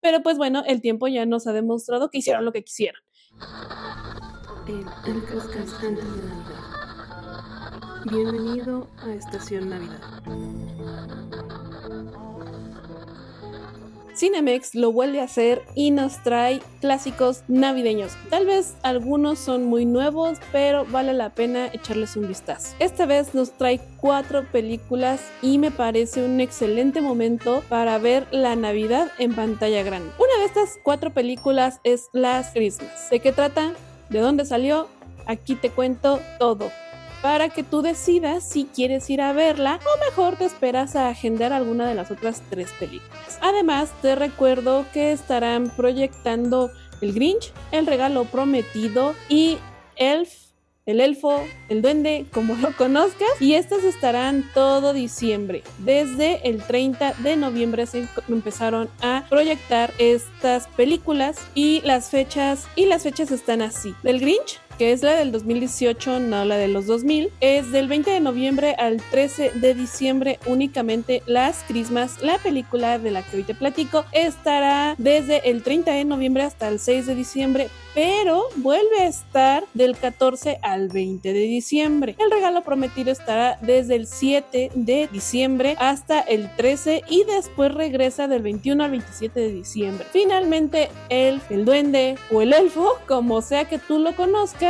Pero pues bueno, el tiempo ya nos ha demostrado que hicieron lo que quisieron. El, el de Navidad. Bienvenido a Estación Navidad. Cinemex lo vuelve a hacer y nos trae clásicos navideños. Tal vez algunos son muy nuevos, pero vale la pena echarles un vistazo. Esta vez nos trae cuatro películas y me parece un excelente momento para ver la Navidad en pantalla grande. Una de estas cuatro películas es Last Christmas. ¿De qué trata? ¿De dónde salió? Aquí te cuento todo para que tú decidas si quieres ir a verla o mejor te esperas a agendar alguna de las otras tres películas. Además, te recuerdo que estarán proyectando El Grinch, El Regalo Prometido y Elf el elfo, el duende, como lo conozcas. Y estas estarán todo diciembre. Desde el 30 de noviembre se empezaron a proyectar estas películas y las fechas y las fechas están así. Del Grinch que es la del 2018, no la de los 2000, es del 20 de noviembre al 13 de diciembre únicamente Las Crismas, la película de la que hoy te platico, estará desde el 30 de noviembre hasta el 6 de diciembre, pero vuelve a estar del 14 al 20 de diciembre. El regalo prometido estará desde el 7 de diciembre hasta el 13 y después regresa del 21 al 27 de diciembre. Finalmente, el, el duende o el elfo, como sea que tú lo conozcas,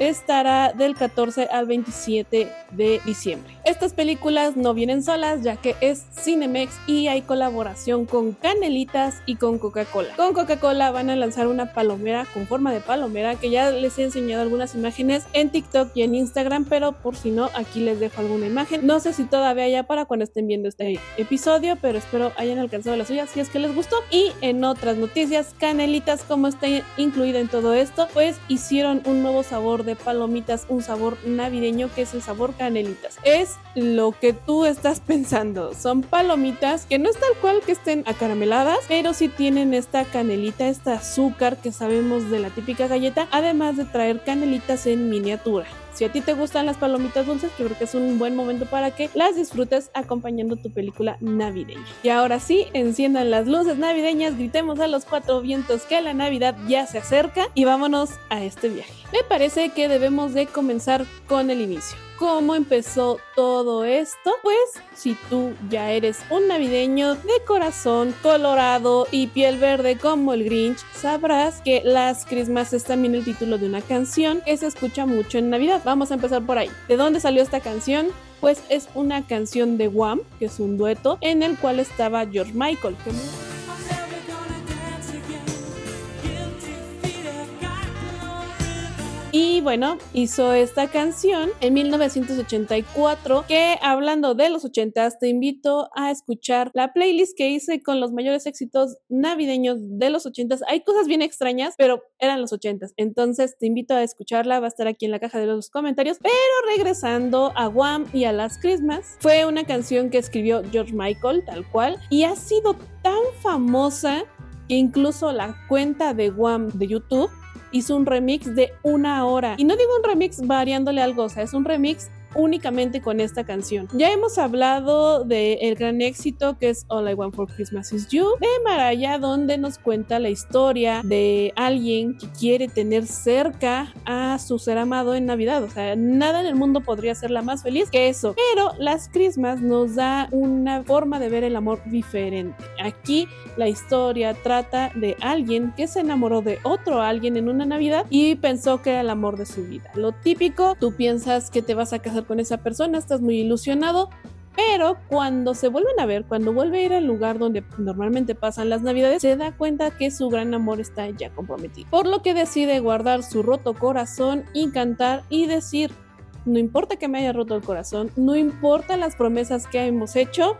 estará del 14 al 27 de diciembre. Estas películas no vienen solas ya que es Cinemex y hay colaboración con Canelitas y con Coca-Cola. Con Coca-Cola van a lanzar una palomera con forma de palomera que ya les he enseñado algunas imágenes en TikTok y en Instagram, pero por si no, aquí les dejo alguna imagen. No sé si todavía ya para cuando estén viendo este episodio, pero espero hayan alcanzado la suya si es que les gustó. Y en otras noticias, Canelitas, como está incluida en todo esto, pues hicieron un nuevo sabor de palomitas, un sabor navideño que es el sabor Canelitas. Es lo que tú estás pensando. Son palomitas que no es tal cual que estén acarameladas, pero sí tienen esta canelita, este azúcar que sabemos de la típica galleta, además de traer canelitas en miniatura. Si a ti te gustan las palomitas dulces, yo creo que es un buen momento para que las disfrutes acompañando tu película navideña. Y ahora sí, enciendan las luces navideñas, gritemos a los cuatro vientos que la Navidad ya se acerca y vámonos a este viaje. Me parece que debemos de comenzar con el inicio cómo empezó todo esto? Pues si tú ya eres un navideño de corazón colorado y piel verde como el Grinch, sabrás que Las Christmas es también el título de una canción que se escucha mucho en Navidad. Vamos a empezar por ahí. ¿De dónde salió esta canción? Pues es una canción de Wham, que es un dueto, en el cual estaba George Michael. Y bueno, hizo esta canción en 1984 que hablando de los 80 te invito a escuchar la playlist que hice con los mayores éxitos navideños de los 80 Hay cosas bien extrañas, pero eran los 80 Entonces te invito a escucharla, va a estar aquí en la caja de los comentarios. Pero regresando a Wham y a las Christmas, fue una canción que escribió George Michael, tal cual, y ha sido tan famosa que incluso la cuenta de Wham de YouTube hizo un remix de una hora. Y no digo un remix variándole algo, o sea, es un remix únicamente con esta canción. Ya hemos hablado del el gran éxito que es All I Want for Christmas Is You de Maraya, donde nos cuenta la historia de alguien que quiere tener cerca a su ser amado en Navidad. O sea, nada en el mundo podría la más feliz que eso. Pero las Christmas nos da una forma de ver el amor diferente. Aquí la historia trata de alguien que se enamoró de otro alguien en una Navidad y pensó que era el amor de su vida. Lo típico, tú piensas que te vas a casar con esa persona, estás muy ilusionado, pero cuando se vuelven a ver, cuando vuelve a ir al lugar donde normalmente pasan las navidades, se da cuenta que su gran amor está ya comprometido. Por lo que decide guardar su roto corazón y cantar y decir, no importa que me haya roto el corazón, no importa las promesas que hemos hecho,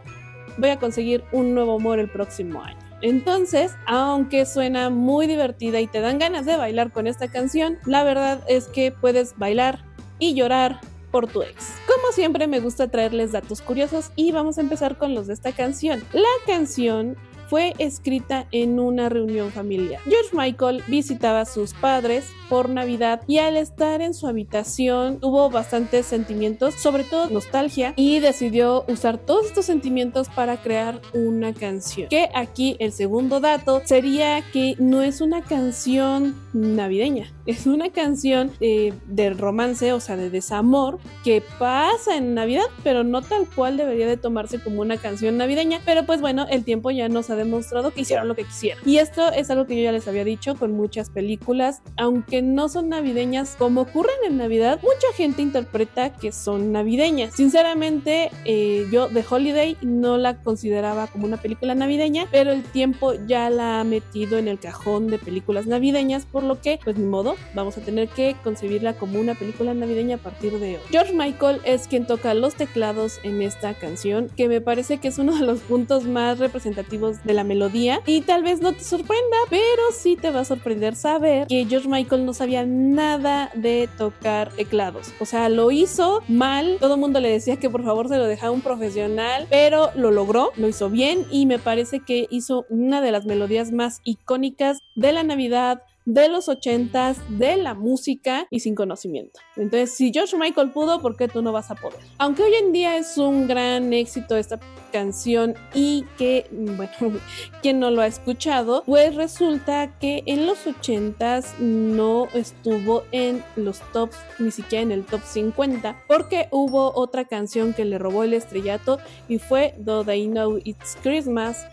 voy a conseguir un nuevo amor el próximo año. Entonces, aunque suena muy divertida y te dan ganas de bailar con esta canción, la verdad es que puedes bailar y llorar por tu ex. Como siempre me gusta traerles datos curiosos y vamos a empezar con los de esta canción. La canción fue escrita en una reunión familiar. George Michael visitaba a sus padres por Navidad y al estar en su habitación tuvo bastantes sentimientos, sobre todo nostalgia, y decidió usar todos estos sentimientos para crear una canción. Que aquí el segundo dato sería que no es una canción navideña, es una canción eh, de romance, o sea, de desamor, que pasa en Navidad, pero no tal cual debería de tomarse como una canción navideña. Pero pues bueno, el tiempo ya nos ha demostrado que hicieron lo que quisieron. Y esto es algo que yo ya les había dicho con muchas películas, aunque no son navideñas como ocurren en Navidad, mucha gente interpreta que son navideñas. Sinceramente, eh, yo The Holiday no la consideraba como una película navideña, pero el tiempo ya la ha metido en el cajón de películas navideñas, por lo que, pues ni modo, vamos a tener que concebirla como una película navideña a partir de hoy. George Michael es quien toca los teclados en esta canción, que me parece que es uno de los puntos más representativos de la melodía y tal vez no te sorprenda, pero sí te va a sorprender saber que George Michael no sabía nada de tocar teclados. O sea, lo hizo mal, todo el mundo le decía que por favor se lo dejara un profesional, pero lo logró, lo hizo bien y me parece que hizo una de las melodías más icónicas de la Navidad, de los ochentas, de la música y sin conocimiento. Entonces, si George Michael pudo, ¿por qué tú no vas a poder? Aunque hoy en día es un gran éxito esta canción y que, bueno, quien no lo ha escuchado, pues resulta que en los ochentas no estuvo en los tops, ni siquiera en el top 50, porque hubo otra canción que le robó el estrellato y fue Do They Know It's Christmas.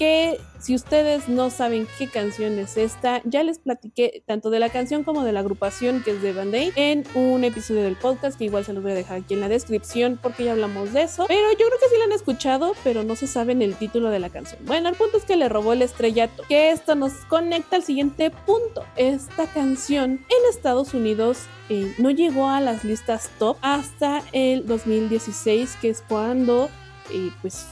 Que si ustedes no saben qué canción es esta, ya les platiqué tanto de la canción como de la agrupación que es de Band Aid en un episodio del podcast que igual se los voy a dejar aquí en la descripción porque ya hablamos de eso. Pero yo creo que sí la han escuchado, pero no se saben el título de la canción. Bueno, el punto es que le robó el estrellato, que esto nos conecta al siguiente punto. Esta canción en Estados Unidos eh, no llegó a las listas top hasta el 2016, que es cuando eh, pues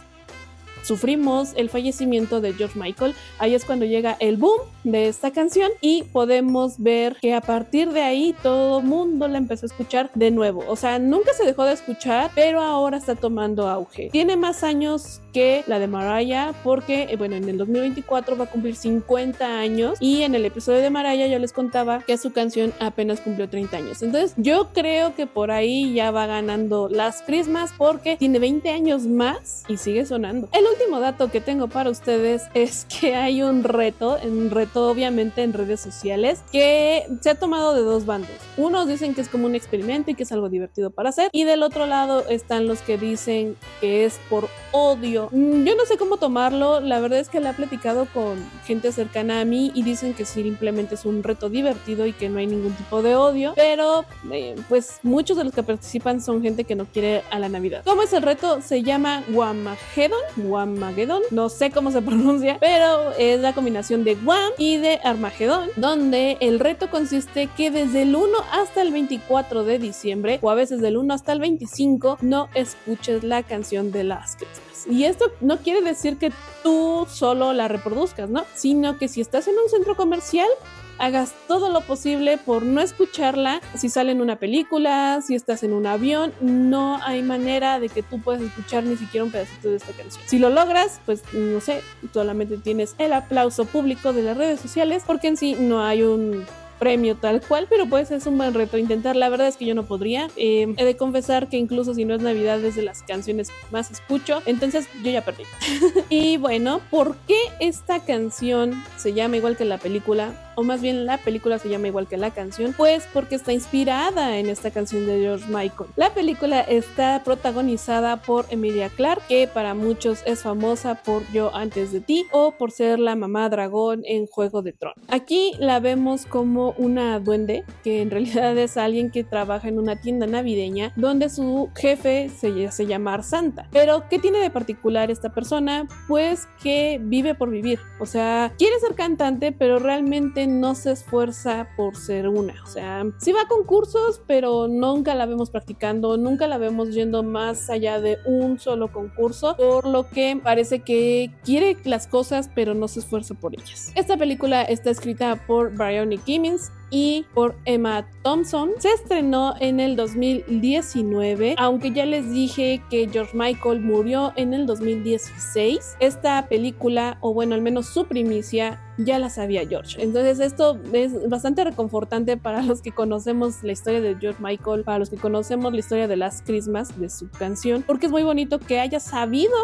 sufrimos el fallecimiento de George Michael, ahí es cuando llega el boom de esta canción y podemos ver que a partir de ahí todo mundo la empezó a escuchar de nuevo. O sea, nunca se dejó de escuchar, pero ahora está tomando auge. Tiene más años que la de Mariah porque, eh, bueno, en el 2024 va a cumplir 50 años y en el episodio de Mariah yo les contaba que su canción apenas cumplió 30 años. Entonces yo creo que por ahí ya va ganando las Christmas porque tiene 20 años más y sigue sonando. El último dato que tengo para ustedes es que hay un reto, un reto obviamente en redes sociales, que se ha tomado de dos bandos. Unos dicen que es como un experimento y que es algo divertido para hacer, y del otro lado están los que dicen que es por odio. Mm, yo no sé cómo tomarlo, la verdad es que la he platicado con gente cercana a mí y dicen que simplemente es un reto divertido y que no hay ningún tipo de odio, pero eh, pues muchos de los que participan son gente que no quiere a la Navidad. ¿Cómo es el reto? Se llama Wamagedon, Wamagedon, no sé cómo se pronuncia, pero es la combinación de Wam y de Armagedón, donde el reto consiste que desde el 1 hasta el 24 de diciembre, o a veces del 1 hasta el 25, no escuches la canción de las Christmas. Y esto no quiere decir que tú solo la reproduzcas, ¿no? Sino que si estás en un centro comercial, hagas todo lo posible por no escucharla. Si sale en una película, si estás en un avión, no hay manera de que tú puedas escuchar ni siquiera un pedacito de esta canción. Si lo logras, pues no sé, solamente tienes el aplauso público de las redes sociales porque en sí no hay un premio tal cual, pero pues es un buen reto intentar. La verdad es que yo no podría. Eh, he de confesar que incluso si no es Navidad es de las canciones más escucho, entonces yo ya perdí. y bueno, ¿por qué esta canción se llama igual que la película? O más bien la película se llama igual que la canción, pues porque está inspirada en esta canción de George Michael. La película está protagonizada por Emilia Clarke, que para muchos es famosa por Yo antes de ti o por ser la mamá dragón en Juego de Tronos. Aquí la vemos como una duende, que en realidad es alguien que trabaja en una tienda navideña donde su jefe se hace llamar Santa. Pero, ¿qué tiene de particular esta persona? Pues que vive por vivir. O sea, quiere ser cantante, pero realmente no se esfuerza por ser una. O sea, sí va a concursos, pero nunca la vemos practicando, nunca la vemos yendo más allá de un solo concurso, por lo que parece que quiere las cosas, pero no se esfuerza por ellas. Esta película está escrita por Brian Kimmins, y por Emma Thompson. Se estrenó en el 2019, aunque ya les dije que George Michael murió en el 2016. Esta película, o bueno, al menos su primicia, ya la sabía George. Entonces esto es bastante reconfortante para los que conocemos la historia de George Michael, para los que conocemos la historia de las Christmas, de su canción, porque es muy bonito que haya sabido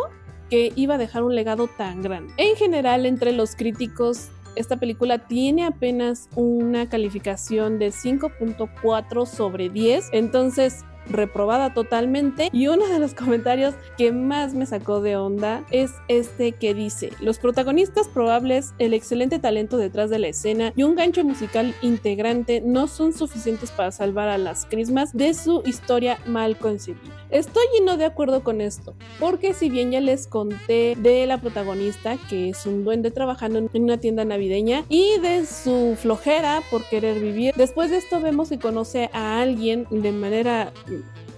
que iba a dejar un legado tan grande. En general, entre los críticos esta película tiene apenas una calificación de 5.4 sobre 10. Entonces, reprobada totalmente. Y uno de los comentarios que más me sacó de onda es este que dice, los protagonistas probables, el excelente talento detrás de la escena y un gancho musical integrante no son suficientes para salvar a las crismas de su historia mal concebida. Estoy no de acuerdo con esto, porque si bien ya les conté de la protagonista, que es un duende trabajando en una tienda navideña, y de su flojera por querer vivir, después de esto vemos que conoce a alguien de manera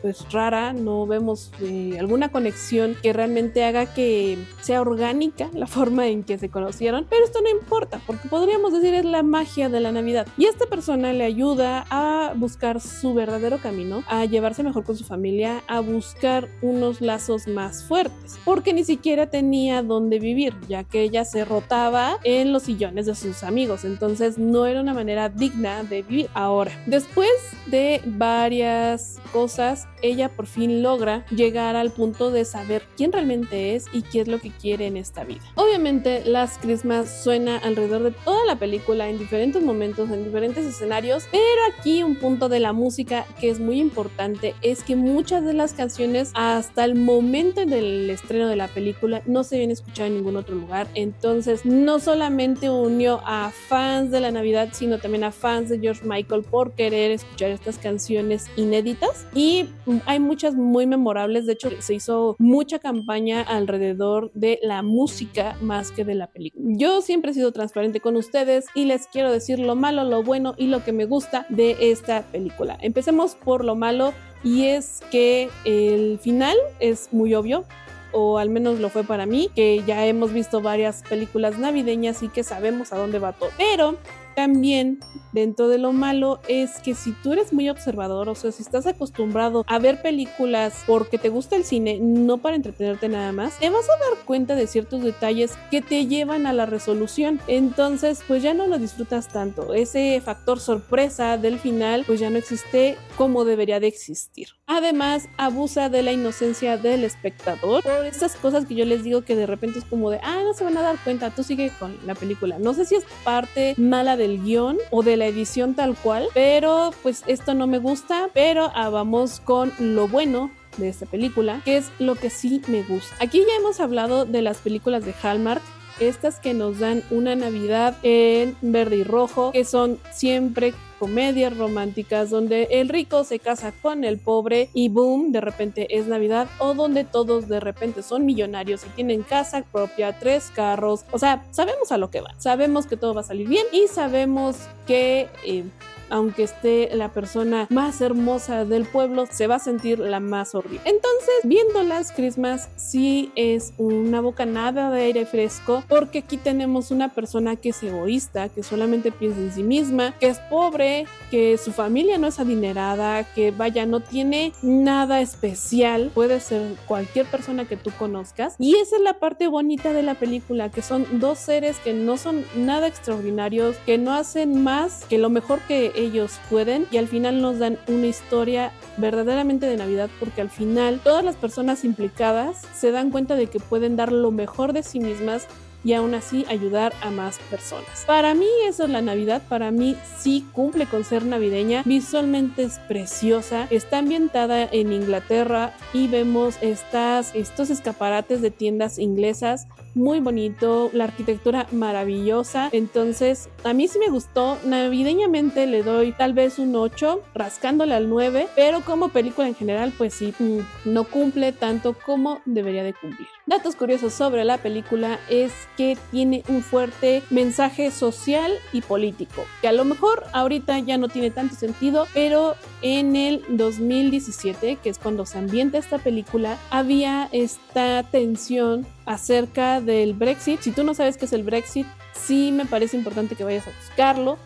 pues rara, no vemos eh, alguna conexión que realmente haga que sea orgánica la forma en que se conocieron, pero esto no importa, porque podríamos decir es la magia de la Navidad. Y esta persona le ayuda a buscar su verdadero camino, a llevarse mejor con su familia, a buscar unos lazos más fuertes, porque ni siquiera tenía dónde vivir, ya que ella se rotaba en los sillones de sus amigos, entonces no era una manera digna de vivir. Ahora, después de varias cosas, ella por fin logra llegar al punto de saber quién realmente es y qué es lo que quiere en esta vida. Obviamente, Las Christmas suena alrededor de toda la película en diferentes momentos, en diferentes escenarios, pero aquí un punto de la música que es muy importante es que muchas de las canciones hasta el momento del estreno de la película no se habían escuchado en ningún otro lugar. Entonces, no solamente unió a fans de la Navidad, sino también a fans de George Michael por querer escuchar estas canciones inéditas y hay muchas muy memorables, de hecho se hizo mucha campaña alrededor de la música más que de la película. Yo siempre he sido transparente con ustedes y les quiero decir lo malo, lo bueno y lo que me gusta de esta película. Empecemos por lo malo y es que el final es muy obvio o al menos lo fue para mí, que ya hemos visto varias películas navideñas y que sabemos a dónde va todo. Pero también dentro de lo malo es que si tú eres muy observador, o sea, si estás acostumbrado a ver películas porque te gusta el cine, no para entretenerte nada más, te vas a dar cuenta de ciertos detalles que te llevan a la resolución. Entonces, pues ya no lo disfrutas tanto. Ese factor sorpresa del final, pues ya no existe como debería de existir. Además, abusa de la inocencia del espectador por estas cosas que yo les digo que de repente es como de, ah, no se van a dar cuenta, tú sigue con la película. No sé si es parte mala de del guion o de la edición tal cual, pero pues esto no me gusta, pero ah, vamos con lo bueno de esta película, que es lo que sí me gusta. Aquí ya hemos hablado de las películas de Hallmark, estas que nos dan una Navidad en verde y rojo, que son siempre comedias románticas donde el rico se casa con el pobre y boom, de repente es Navidad o donde todos de repente son millonarios y tienen casa propia, tres carros, o sea, sabemos a lo que va, sabemos que todo va a salir bien y sabemos que... Eh, aunque esté la persona más hermosa del pueblo, se va a sentir la más horrible. Entonces, viendo las Christmas, sí es una bocanada de aire fresco, porque aquí tenemos una persona que es egoísta, que solamente piensa en sí misma, que es pobre, que su familia no es adinerada, que vaya, no tiene nada especial, puede ser cualquier persona que tú conozcas. Y esa es la parte bonita de la película, que son dos seres que no son nada extraordinarios, que no hacen más que lo mejor que ellos pueden y al final nos dan una historia verdaderamente de Navidad porque al final todas las personas implicadas se dan cuenta de que pueden dar lo mejor de sí mismas y aún así ayudar a más personas. Para mí eso es la Navidad, para mí sí cumple con ser navideña, visualmente es preciosa, está ambientada en Inglaterra y vemos estas, estos escaparates de tiendas inglesas muy bonito, la arquitectura maravillosa. Entonces, a mí sí me gustó. Navideñamente le doy tal vez un 8, rascándole al 9, pero como película en general, pues sí, mm, no cumple tanto como debería de cumplir. Datos curiosos sobre la película es que tiene un fuerte mensaje social y político, que a lo mejor ahorita ya no tiene tanto sentido, pero en el 2017, que es cuando se ambienta esta película, había esta tensión acerca del Brexit. Si tú no sabes qué es el Brexit, sí me parece importante que vayas a buscarlo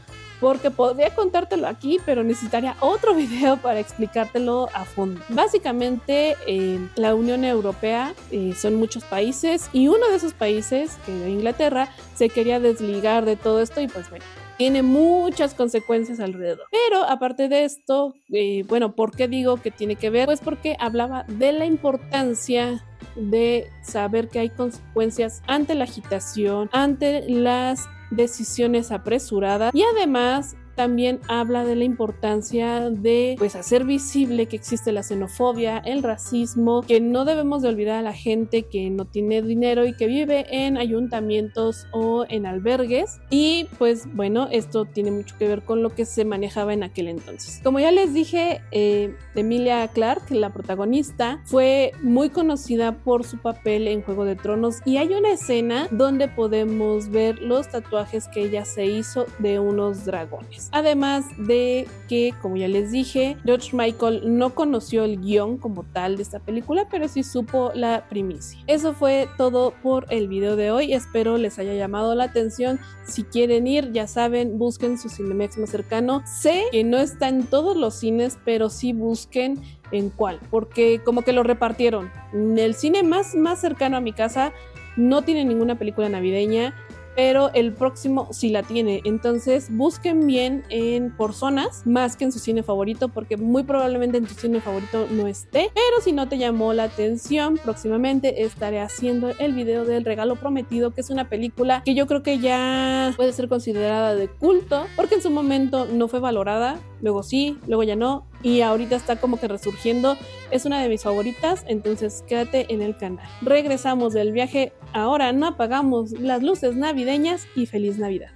porque podría contártelo aquí, pero necesitaría otro video para explicártelo a fondo. Básicamente, la Unión Europea eh, son muchos países y uno de esos países, que Inglaterra, se quería desligar de todo esto y pues bueno, tiene muchas consecuencias alrededor. Pero aparte de esto, eh, bueno, ¿por qué digo que tiene que ver? Pues porque hablaba de la importancia de saber que hay consecuencias ante la agitación, ante las decisiones apresuradas y además también habla de la importancia de pues hacer visible que existe la xenofobia, el racismo, que no debemos de olvidar a la gente que no tiene dinero y que vive en ayuntamientos o en albergues y pues bueno, esto tiene mucho que ver con lo que se manejaba en aquel entonces. Como ya les dije, eh, Emilia Clark, la protagonista, fue muy conocida por su papel en Juego de Tronos y hay una escena donde podemos ver los tatuajes que ella se hizo de unos dragones. Además de que, como ya les dije, George Michael no conoció el guion como tal de esta película, pero sí supo la primicia. Eso fue todo por el video de hoy. Espero les haya llamado la atención. Si quieren ir, ya saben, busquen su Cinemex más cercano. Sé que no está en todos los cines, pero sí busquen en cuál, porque como que lo repartieron. El cine más, más cercano a mi casa no tiene ninguna película navideña pero el próximo sí la tiene. Entonces busquen bien en por zonas más que en su cine favorito, porque muy probablemente en tu cine favorito no esté. Pero si no te llamó la atención, próximamente estaré haciendo el video del regalo prometido, que es una película que yo creo que ya puede ser considerada de culto, porque en su momento no fue valorada, luego sí, luego ya no, y ahorita está como que resurgiendo. Es una de mis favoritas, entonces quédate en el canal. Regresamos del viaje, ahora no apagamos las luces navideñas y feliz Navidad.